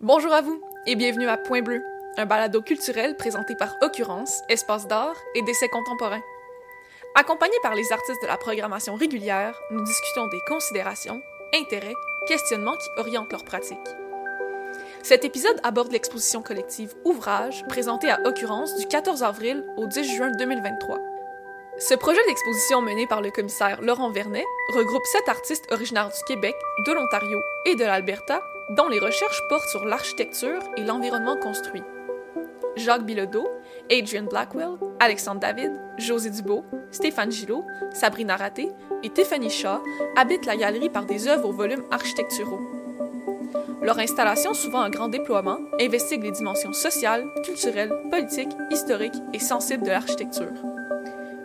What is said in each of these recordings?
Bonjour à vous et bienvenue à Point Bleu, un balado culturel présenté par Occurrence, Espace d'art et d'essais contemporains. Accompagnés par les artistes de la programmation régulière, nous discutons des considérations, intérêts, questionnements qui orientent leur pratique. Cet épisode aborde l'exposition collective Ouvrage, présentée à Occurrence du 14 avril au 10 juin 2023. Ce projet d'exposition mené par le commissaire Laurent Vernet regroupe sept artistes originaires du Québec, de l'Ontario et de l'Alberta, dont les recherches portent sur l'architecture et l'environnement construit. Jacques Bilodeau, Adrian Blackwell, Alexandre David, José Dubo, Stéphane Gillot, Sabrina Raté et Tiffany Shaw habitent la galerie par des œuvres au volume architecturaux. Leur installation, souvent en grand déploiement, investigue les dimensions sociales, culturelles, politiques, historiques et sensibles de l'architecture.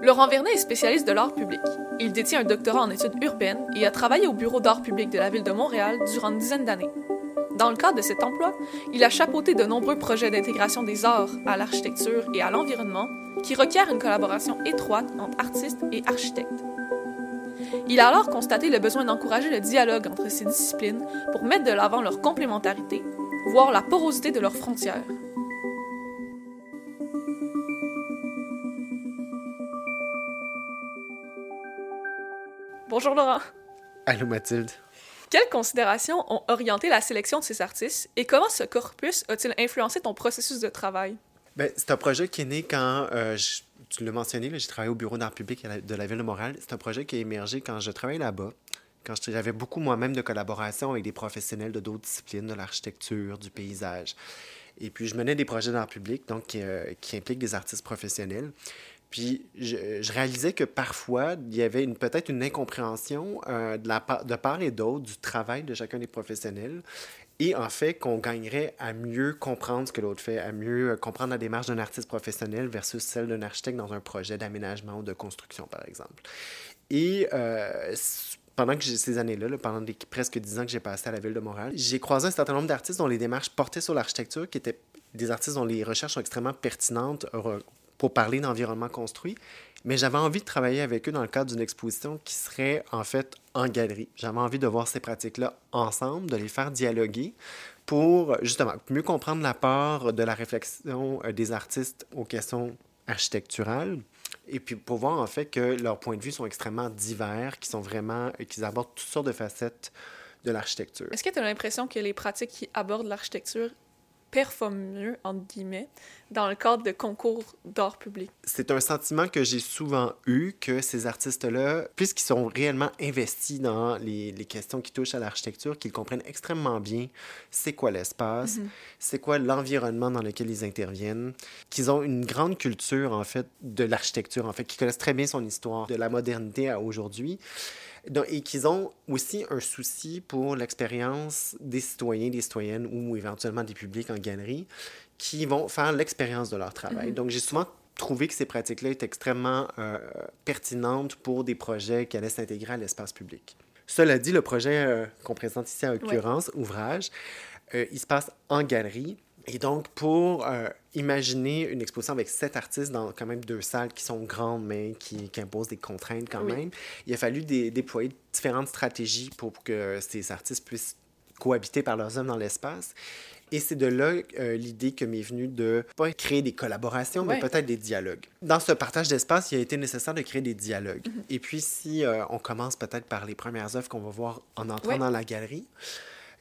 Laurent Vernet est spécialiste de l'art public. Il détient un doctorat en études urbaines et a travaillé au bureau d'art public de la ville de Montréal durant une dizaine d'années. Dans le cadre de cet emploi, il a chapeauté de nombreux projets d'intégration des arts à l'architecture et à l'environnement qui requièrent une collaboration étroite entre artistes et architectes. Il a alors constaté le besoin d'encourager le dialogue entre ces disciplines pour mettre de l'avant leur complémentarité, voire la porosité de leurs frontières. Bonjour Laurent. Allô Mathilde. Quelles considérations ont orienté la sélection de ces artistes et comment ce corpus a-t-il influencé ton processus de travail? Ben, c'est un projet qui est né quand, euh, tu l'as mentionné, j'ai travaillé au bureau d'art public de la ville de Montréal. C'est un projet qui a émergé quand je travaillais là-bas, quand j'avais beaucoup moi-même de collaboration avec des professionnels de d'autres disciplines, de l'architecture, du paysage. Et puis, je menais des projets d'art public, donc qui, euh, qui impliquent des artistes professionnels. Puis je, réalisais que parfois, il y avait peut-être une incompréhension euh, de, la, de part et d'autre du travail de chacun des professionnels. Et en fait, qu'on gagnerait à mieux comprendre ce que l'autre fait, à mieux euh, comprendre la démarche d'un artiste professionnel versus celle d'un architecte dans un projet d'aménagement ou de construction, par exemple. Et euh, pendant que ces années-là, pendant les presque dix ans que j'ai passé à la ville de Montréal, j'ai croisé un certain nombre d'artistes dont les démarches portaient sur l'architecture, qui étaient des artistes dont les recherches sont extrêmement pertinentes, pour parler d'environnement construit, mais j'avais envie de travailler avec eux dans le cadre d'une exposition qui serait en fait en galerie. J'avais envie de voir ces pratiques-là ensemble, de les faire dialoguer pour justement mieux comprendre la part de la réflexion euh, des artistes aux questions architecturales et puis pour voir en fait que leurs points de vue sont extrêmement divers, qui sont vraiment, qu'ils abordent toutes sortes de facettes de l'architecture. Est-ce que tu as l'impression que les pratiques qui abordent l'architecture performe mieux, entre guillemets, dans le cadre de concours d'art public. C'est un sentiment que j'ai souvent eu que ces artistes-là, puisqu'ils sont réellement investis dans les, les questions qui touchent à l'architecture, qu'ils comprennent extrêmement bien c'est quoi l'espace, mhm. c'est quoi l'environnement dans lequel ils interviennent, qu'ils ont une grande culture, en fait, de l'architecture, en fait, qu'ils connaissent très bien son histoire, de la modernité à aujourd'hui et qu'ils ont aussi un souci pour l'expérience des citoyens, des citoyennes ou éventuellement des publics en galerie qui vont faire l'expérience de leur travail. Mm-hmm. Donc, j'ai souvent trouvé que ces pratiques-là étaient extrêmement euh, pertinentes pour des projets qui allaient s'intégrer à l'espace public. Cela dit, le projet euh, qu'on présente ici en l'occurrence, Ouvrage, euh, il se passe en galerie. Et donc, pour euh, imaginer une exposition avec sept artistes dans quand même deux salles qui sont grandes, mais qui, qui imposent des contraintes quand même, il a fallu déployer différentes stratégies pour que ces artistes puissent cohabiter par leurs œuvres dans l'espace. Et c'est de là euh, l'idée que m'est venue de pas créer des collaborations, mais peut-être des dialogues. Dans ce partage d'espace, il a été nécessaire de créer des dialogues. Mhm. Et puis, si euh, on commence peut-être par les premières œuvres qu'on va voir en entrant dans la galerie,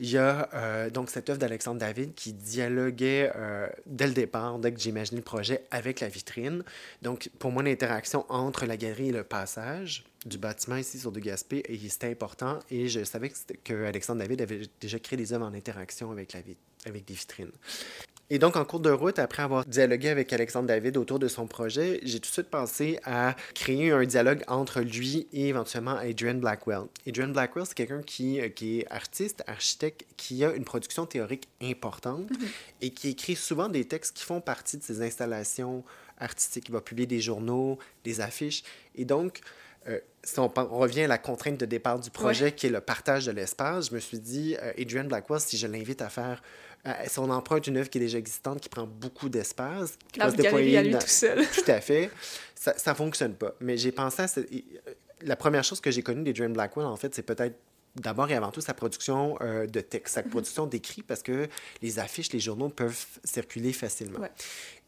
il y a euh, donc cette œuvre d'Alexandre David qui dialoguait euh, dès le départ, dès que j'ai imaginé le projet, avec la vitrine. Donc, pour moi, l'interaction entre la galerie et le passage du bâtiment ici sur de Gaspé, c'était important. Et je savais que, que Alexandre David avait déjà créé des œuvres en interaction avec, la, avec des vitrines. Et donc, en cours de route, après avoir dialogué avec Alexandre David autour de son projet, j'ai tout de suite pensé à créer un dialogue entre lui et éventuellement Adrian Blackwell. Adrian Blackwell, c'est quelqu'un qui, euh, qui est artiste, architecte, qui a une production théorique importante mhm. et qui écrit souvent des textes qui font partie de ses installations artistiques. Il va publier des journaux, des affiches. Et donc, euh, si on, revient à la contrainte de départ du projet, qui est le partage de l'espace, je me suis dit, euh, Adrian Blackwell, si je l'invite à faire euh, si on emprunte une œuvre qui est déjà existante, qui prend beaucoup d'espace, qui va se déployer à lui tout seul. tout à fait. Ça ne fonctionne pas. Mais j'ai pensé à... La première chose que j'ai connue des Dream Blackwell, en fait, c'est peut-être d'abord et avant tout sa production euh, de texte, sa production d'écrit, parce que les affiches, les journaux peuvent circuler facilement.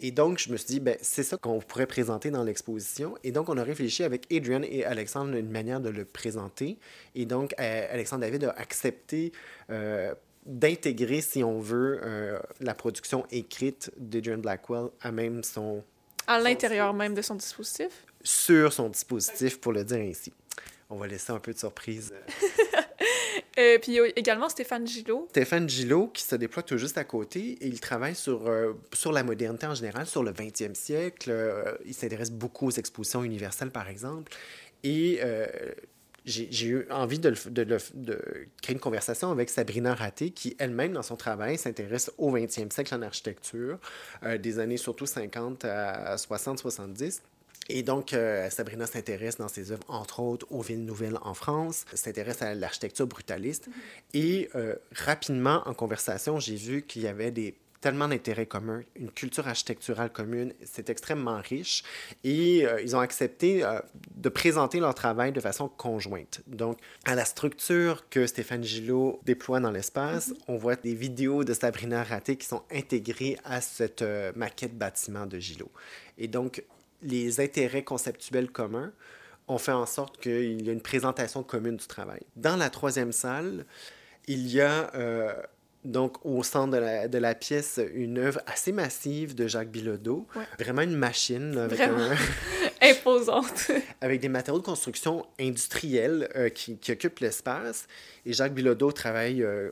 Et donc, je me suis dit, ben, c'est ça qu'on pourrait présenter dans l'exposition. Et donc, on a réfléchi avec Adrian et Alexandre une manière de le présenter. Et donc, euh, Alexandre David a accepté euh, d'intégrer, si on veut, la production écrite d'Adrian Blackwell à même son... À l'intérieur même de son dispositif? Sur son dispositif, pour le dire ainsi. On va laisser un peu de surprise. Euh, puis il y a également Stéphane Gillot. Stéphane Gillot qui se déploie tout juste à côté et il travaille sur, euh, sur la modernité en général, sur le 20e siècle. Euh, il s'intéresse beaucoup aux expositions universelles, par exemple. Et j'ai eu envie de, de, de, créer une conversation avec Sabrina Raté, qui elle-même, dans son travail, s'intéresse au 20e siècle en architecture, des années surtout 50 à 60-70. Et donc, euh, Sabrina s'intéresse dans ses œuvres, entre autres, aux villes nouvelles en France, s'intéresse à l'architecture brutaliste. Mm-hmm. Et euh, rapidement, en conversation, j'ai vu qu'il y avait des tellement d'intérêts communs, une culture architecturale commune, c'est extrêmement riche. Et euh, ils ont accepté de présenter leur travail de façon conjointe. Donc, à la structure que Stéphane Gillot déploie dans l'espace, mm-hmm. on voit des vidéos de Sabrina Raté qui sont intégrées à cette maquette bâtiment de Gillot. Et donc, les intérêts conceptuels communs ont fait en sorte qu'il y a une présentation commune du travail. Dans la troisième salle, il y a euh, donc au centre de la, de la, pièce une œuvre assez massive de Jacques Bilodeau, vraiment une machine avec vraiment imposante, avec des matériaux de construction industriels euh, qui, qui, occupent l'espace. Et Jacques Bilodeau travaille euh,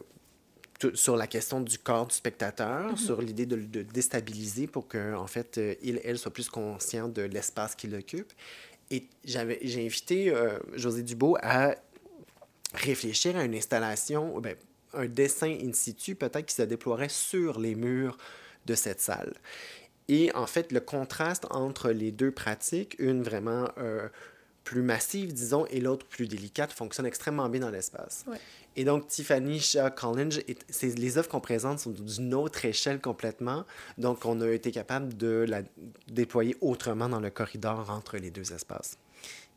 sur la question du corps du spectateur, mhm. sur l'idée de le déstabiliser pour qu'en en fait, euh, il, elle soit plus conscient de l'espace qu'il occupe. Et j'ai invité euh, José Dubo à réfléchir à une installation, ben, un dessin in situ peut-être qui se déploierait sur les murs de cette salle. Et en fait, le contraste entre les deux pratiques, une vraiment euh, plus massive, disons, et l'autre plus délicate, fonctionne extrêmement bien dans l'espace. Et donc, Tiffany Shaw Collins, les œuvres qu'on présente sont d'une autre échelle complètement. Donc, on a été capable de la déployer autrement dans le corridor entre les deux espaces.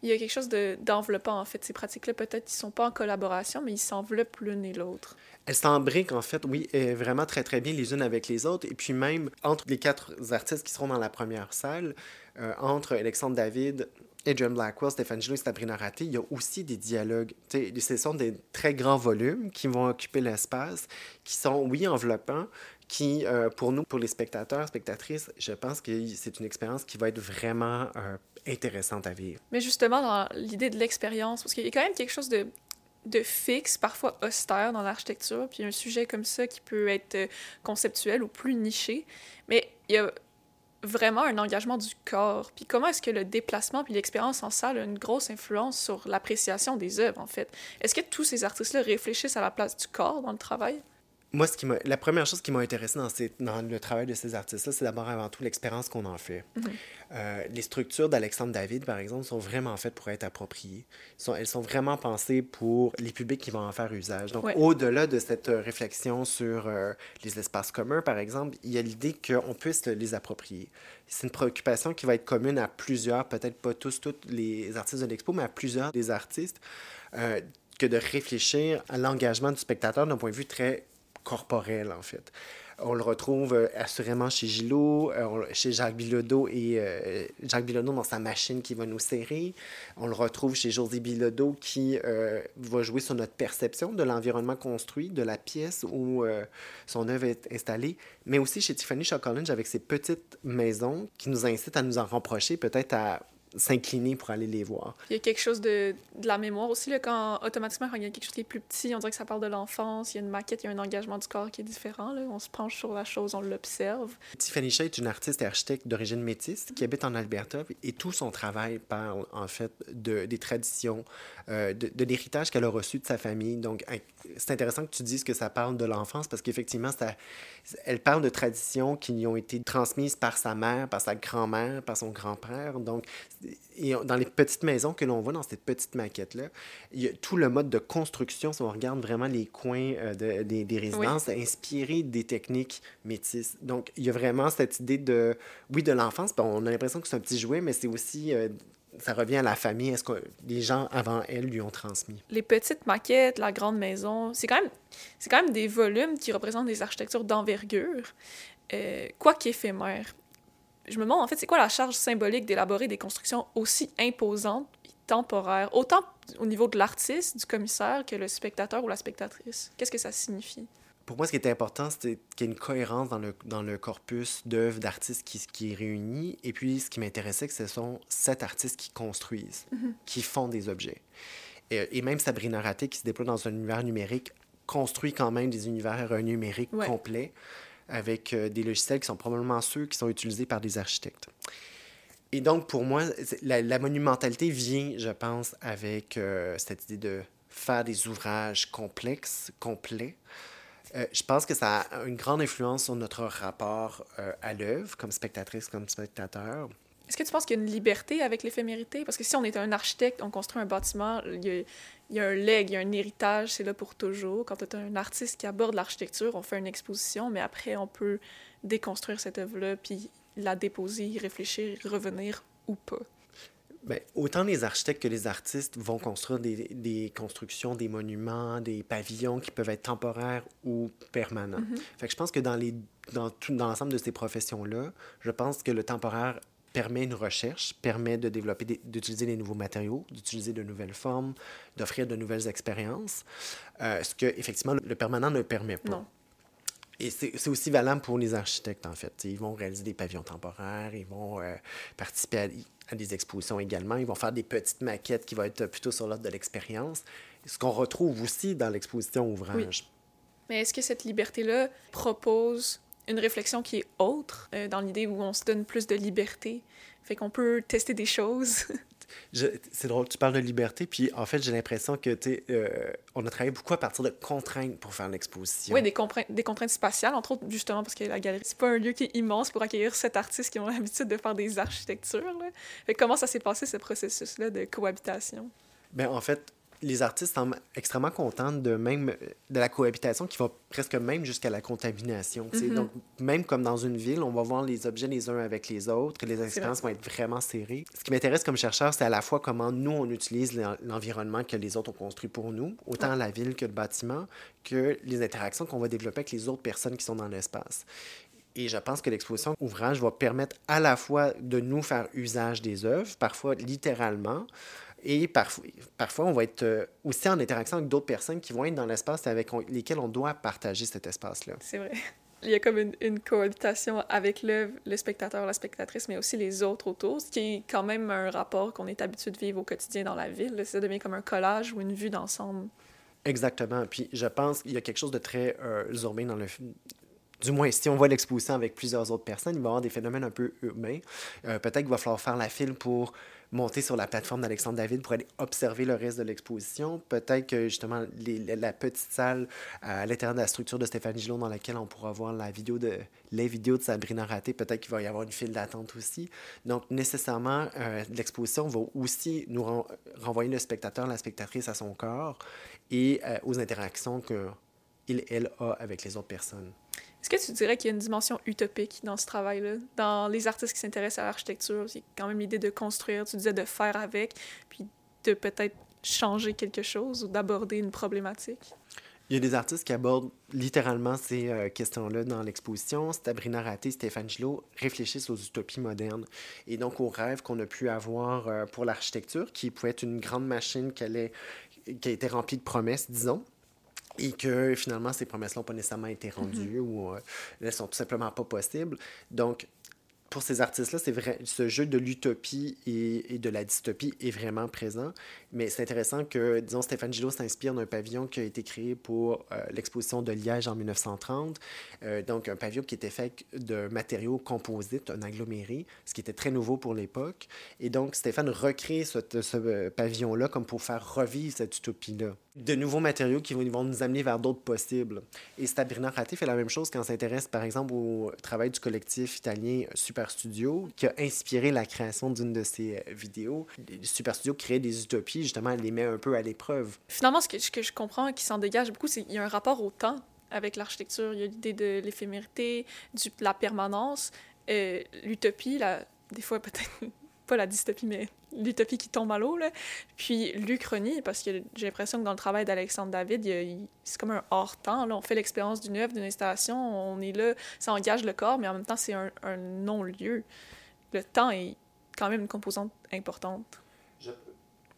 Il y a quelque chose d'enveloppant, en fait. Ces pratiques-là, peut-être, ils ne sont pas en collaboration, mais ils s'enveloppent l'une et l'autre. Elles s'embriquent, en fait, oui, vraiment très, très bien les unes avec les autres. Et puis même, entre les quatre artistes qui seront dans la première salle, euh, entre Alexandre David, Adrian Blackwell, Stéphane Gillot et Sabrina Raté, il y a aussi des dialogues. ce sont des très grands volumes qui vont occuper l'espace, qui sont, oui, enveloppants, qui, euh, pour nous, pour les spectateurs, spectatrices, je pense que c'est une expérience qui va être vraiment euh, intéressante à vivre. Mais justement, dans l'idée de l'expérience, parce qu'il y a quand même quelque chose de, de fixe, parfois austère dans l'architecture, puis un sujet comme ça qui peut être euh, conceptuel ou plus niché. Mais il y a vraiment un engagement du corps. Puis comment est-ce que le déplacement puis l'expérience en salle a une grosse influence sur l'appréciation des œuvres, en fait? Est-ce que tous ces artistes-là réfléchissent à la place du corps dans le travail? Moi, ce qui la première chose qui m'a intéressé dans, dans, le travail de ces artistes-là, c'est d'abord avant tout l'expérience qu'on en fait. Mhm. Euh, les structures d'Alexandre David, par exemple, sont vraiment faites pour être appropriées. Sont, elles sont vraiment pensées pour les publics qui vont en faire usage. Donc, au-delà de cette euh, réflexion sur euh, les espaces communs, par exemple, il y a l'idée qu'on puisse les approprier. C'est une préoccupation qui va être commune à plusieurs, peut-être pas tous, tous les artistes de l'expo, mais à plusieurs des artistes, que de réfléchir à l'engagement du spectateur d'un point de vue très corporel, en fait. On le retrouve euh, assurément chez Gillot, euh, chez Jacques Bilodeau et euh, Jacques Bilodeau dans sa machine qui va nous serrer. On le retrouve chez José Bilodeau qui va jouer sur notre perception de l'environnement construit, de la pièce où son œuvre est installée, mais aussi chez Tiffany Chocolange avec ses petites maisons qui nous incitent à nous en rapprocher, peut-être à s'incliner pour aller les voir. Il y a quelque chose de, de la mémoire aussi, là, quand automatiquement, quand il y a quelque chose qui est plus petit, on dirait que ça parle de l'enfance, il y a une maquette, il y a un engagement du corps qui est différent. Là. On se penche sur la chose, on l'observe. Tiffany Shea est une artiste et architecte d'origine métisse qui habite en Alberta et tout son travail parle en fait de, des traditions, euh, de, de l'héritage qu'elle a reçu de sa famille. Donc, c'est intéressant que tu dises que ça parle de l'enfance parce qu'effectivement, ça, elle parle de traditions qui lui ont été transmises par sa mère, par sa grand-mère, par son grand-père. Donc, et dans les petites maisons que l'on voit dans cette petite maquette-là, il y a tout le mode de construction, si on regarde vraiment les coins euh, de, des, des, résidences, inspiré des techniques métisses. Donc, il y a vraiment cette idée de, oui, de l'enfance. on a l'impression que c'est un petit jouet, mais c'est aussi euh, ça revient à la famille. Est-ce que les gens avant elle lui ont transmis? Les petites maquettes, la grande maison, c'est quand même, c'est quand même des volumes qui représentent des architectures d'envergure, euh, quoi qu'éphémères. Je me demande, en fait, c'est quoi la charge symbolique d'élaborer des constructions aussi imposantes et temporaires, autant au niveau de l'artiste, du commissaire, que le spectateur ou la spectatrice? Qu'est-ce que ça signifie? pour moi, ce qui est important, c'est qu'il y ait une cohérence dans le, dans le corpus d'œuvres d'artistes qui, qui est réuni. Et puis, ce qui m'intéressait, que ce sont sept artistes qui construisent, Mhm. qui font des objets. Et, et même Sabrina Raté, qui se déploie dans un univers numérique, construit quand même des univers numériques Ouais. complets avec euh, des logiciels qui sont probablement ceux qui sont utilisés par des architectes. Et donc, pour moi, la, monumentalité vient, je pense, avec euh, cette idée de faire des ouvrages complexes, complets. Euh, je pense que ça a une grande influence sur notre rapport à l'œuvre, comme spectatrice, comme spectateur. Est-ce que tu penses qu'il y a une liberté avec l'éphémérité? Parce que si on est un architecte, on construit un bâtiment, il y a, il y a un leg, il y a un héritage, c'est là pour toujours. Quand tu es un artiste qui aborde l'architecture, on fait une exposition, mais après, on peut déconstruire cette œuvre-là, puis la déposer, y réfléchir, y revenir ou pas. Ben, autant les architectes que les artistes vont construire des, des constructions, des monuments, des pavillons qui peuvent être temporaires ou permanents. Fait que je pense que dans, les, dans, tout, dans l'ensemble de ces professions-là, je pense que le temporaire permet une recherche, permet de développer, d'utiliser des nouveaux matériaux, d'utiliser de nouvelles formes, d'offrir de nouvelles expériences, euh, ce que effectivement le, permanent ne permet pas. Non. Et c'est aussi valable pour les architectes, en fait. Ils vont réaliser des pavillons temporaires, ils vont euh, participer à, à des expositions également, ils vont faire des petites maquettes qui vont être plutôt sur l'ordre de l'expérience. Ce qu'on retrouve aussi dans l'exposition ouvrage. Mais est-ce que cette liberté-là propose une réflexion qui est autre, euh, dans l'idée où on se donne plus de liberté, fait qu'on peut tester des choses? C'est drôle, tu parles de liberté, puis en fait, j'ai l'impression que, tu sais, euh, on a travaillé beaucoup à partir de contraintes pour faire l'exposition. Oui, des, contraintes- des contraintes spatiales, entre autres, justement, parce que la galerie, c'est pas un lieu qui est immense pour accueillir sept artistes qui ont l'habitude de faire des architectures. Là. Fait comment ça s'est passé, ce processus-là de cohabitation? Ben, en fait, les artistes semblent extrêmement contents de même de la cohabitation qui va presque même jusqu'à la contamination. Mhm. Donc, même comme dans une ville, on va voir les objets les uns avec les autres, les expériences vont être vraiment serrées. Ce qui m'intéresse comme chercheur, c'est à la fois comment nous, on utilise l'en- l'environnement que les autres ont construit pour nous, autant la ville que le bâtiment, que les interactions qu'on va développer avec les autres personnes qui sont dans l'espace. Et je pense que l'exposition ouvrage va permettre à la fois de nous faire usage des œuvres, parfois littéralement, et parfois, parfois on va être euh, aussi en interaction avec d'autres personnes qui vont être dans l'espace avec on- lesquelles on doit partager cet espace-là. C'est vrai. Il y a comme une, une cohabitation avec l'œuvre, le spectateur, la spectatrice, mais aussi les autres autour, ce qui est quand même un rapport qu'on est habitué de vivre au quotidien dans la ville. Ça devient comme un collage ou une vue d'ensemble. Exactement. Puis je pense qu'il y a quelque chose de très euh, urbain dans le film. Du moins, si on voit l'exposition avec plusieurs autres personnes, il va y avoir des phénomènes un peu humains. Euh, Peut-être qu'il va falloir faire la file pour monter sur la plateforme d'Alexandre David pour aller observer le reste de l'exposition. Peut-être que justement la- petite salle à l'intérieur de la structure de Stéphane Gillot dans laquelle on pourra voir la vidéo de, les vidéos de Sabrina Raté, peut-être qu'il va y avoir une file d'attente aussi. Donc nécessairement, euh, l'exposition va aussi nous ren- renvoyer le spectateur, la spectatrice à son corps et euh, aux interactions qu'il, elle a avec les autres personnes. Est-ce que tu dirais qu'il y a une dimension utopique dans ce travail-là? Dans les artistes qui s'intéressent à l'architecture, c'est quand même l'idée de construire, tu disais de faire avec, puis de peut-être changer quelque chose ou d'aborder une problématique? Il y a des artistes qui abordent littéralement ces euh, questions-là dans l'exposition. Sabrina Raté, Stéphane Gillot réfléchissent aux utopies modernes et donc aux rêves qu'on a pu avoir euh, pour l'architecture, qui pouvait être une grande machine qui, allait- qui a été remplie de promesses, disons. Et que finalement, ces promesses-là n'ont pas nécessairement été rendues ou euh, elles sont tout simplement pas possibles. Donc, pour ces artistes-là, ce jeu de l'utopie et, de la dystopie est vraiment présent. Mais c'est intéressant que, disons, Stéphane Gillot s'inspire d'un pavillon qui a été créé pour euh, l'exposition de Liège en 1930. Euh, donc, un pavillon qui était fait de matériaux composites, un aggloméré, ce qui était très nouveau pour l'époque. Et donc, Stéphane recrée ce, euh, pavillon-là comme pour faire revivre cette utopie-là. De nouveaux matériaux qui vont, nous amener vers d'autres possibles. Et Sabrina Raté fait la même chose quand s'intéresse, par exemple, au travail du collectif italien Super Studio, qui a inspiré la création d'une de ses euh, vidéos. Super Studio crée des utopies, justement, elle les met un peu à l'épreuve. Finalement, ce que, je comprends qui s'en dégage beaucoup, c'est qu'il y a un rapport au temps avec l'architecture. Il y a l'idée de l'éphémérité, de la permanence, euh, l'utopie, des fois peut-être pas la dystopie, mais l'utopie qui tombe à l'eau. Là. Puis l'Uchronie, parce que j'ai l'impression que dans le travail d'Alexandre David, c'est comme un hors-temps. On fait l'expérience d'une œuvre, d'une installation, on est là, ça engage le corps, mais en même temps, c'est un, un non-lieu. Le temps est quand même une composante importante.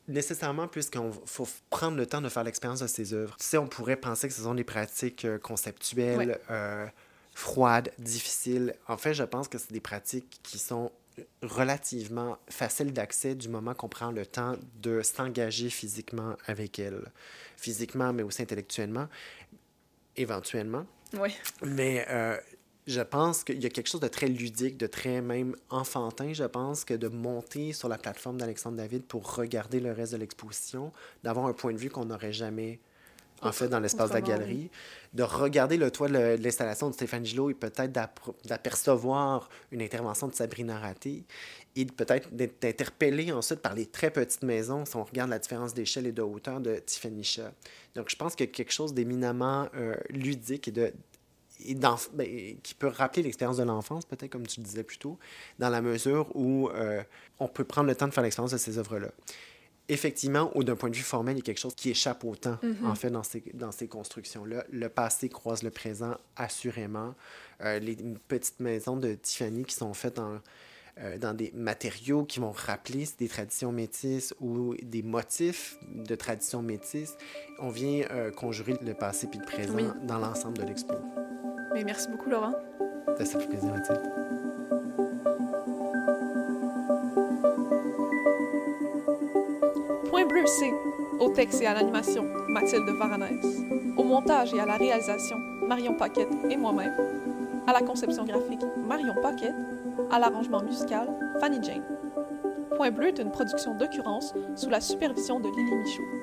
Nécessairement, puisqu'on faut prendre le temps de faire l'expérience de ces œuvres. Tu sais, on pourrait penser que ce sont des pratiques euh, conceptuelles, euh, froides, difficiles. En fait, je pense que c'est des pratiques qui sont relativement faciles d'accès du moment qu'on prend le temps de s'engager physiquement avec elles. Physiquement, mais aussi intellectuellement, éventuellement. Oui. Mais euh, je pense qu'il y a quelque chose de très ludique, de très même enfantin, je pense, que de monter sur la plateforme d'Alexandre David pour regarder le reste de l'exposition, d'avoir un point de vue qu'on n'aurait jamais en fait, dans l'espace de la galerie, de regarder le toit de l'installation de Stéphane Gillot et peut-être d'apercevoir une intervention de Sabrina Raté et peut-être d'être interpellé ensuite par les très petites maisons si on regarde la différence d'échelle et de hauteur de Tiffany Shaw. Donc, je pense qu'il y a quelque chose d'éminemment euh, ludique et de ben, qui peut rappeler l'expérience de l'enfance, peut-être comme tu le disais plus tôt, dans la mesure où euh, on peut prendre le temps de faire l'expérience de ces œuvres-là. Effectivement, ou d'un point de vue formel, il y a quelque chose qui échappe au temps, mm-hmm. en fait, dans ces, dans ces constructions-là. Le passé croise le présent, assurément. Euh, les petites maisons de Tiffany qui sont faites en, euh, dans des matériaux qui vont rappeler des traditions métisses ou des motifs de traditions métisses. On vient conjurer le passé puis le présent dans l'ensemble de l'expo merci beaucoup, Laurent. Ça fait plaisir, Mathilde. C. Au texte et à l'animation, Mathilde Varanès. Au montage et à la réalisation, Marion Paquette et moi-même. À la conception graphique, Marion Paquette. À l'arrangement musical, Fanny Jane. Point bleu est une production d'occurrence sous la supervision de Lily Michaud.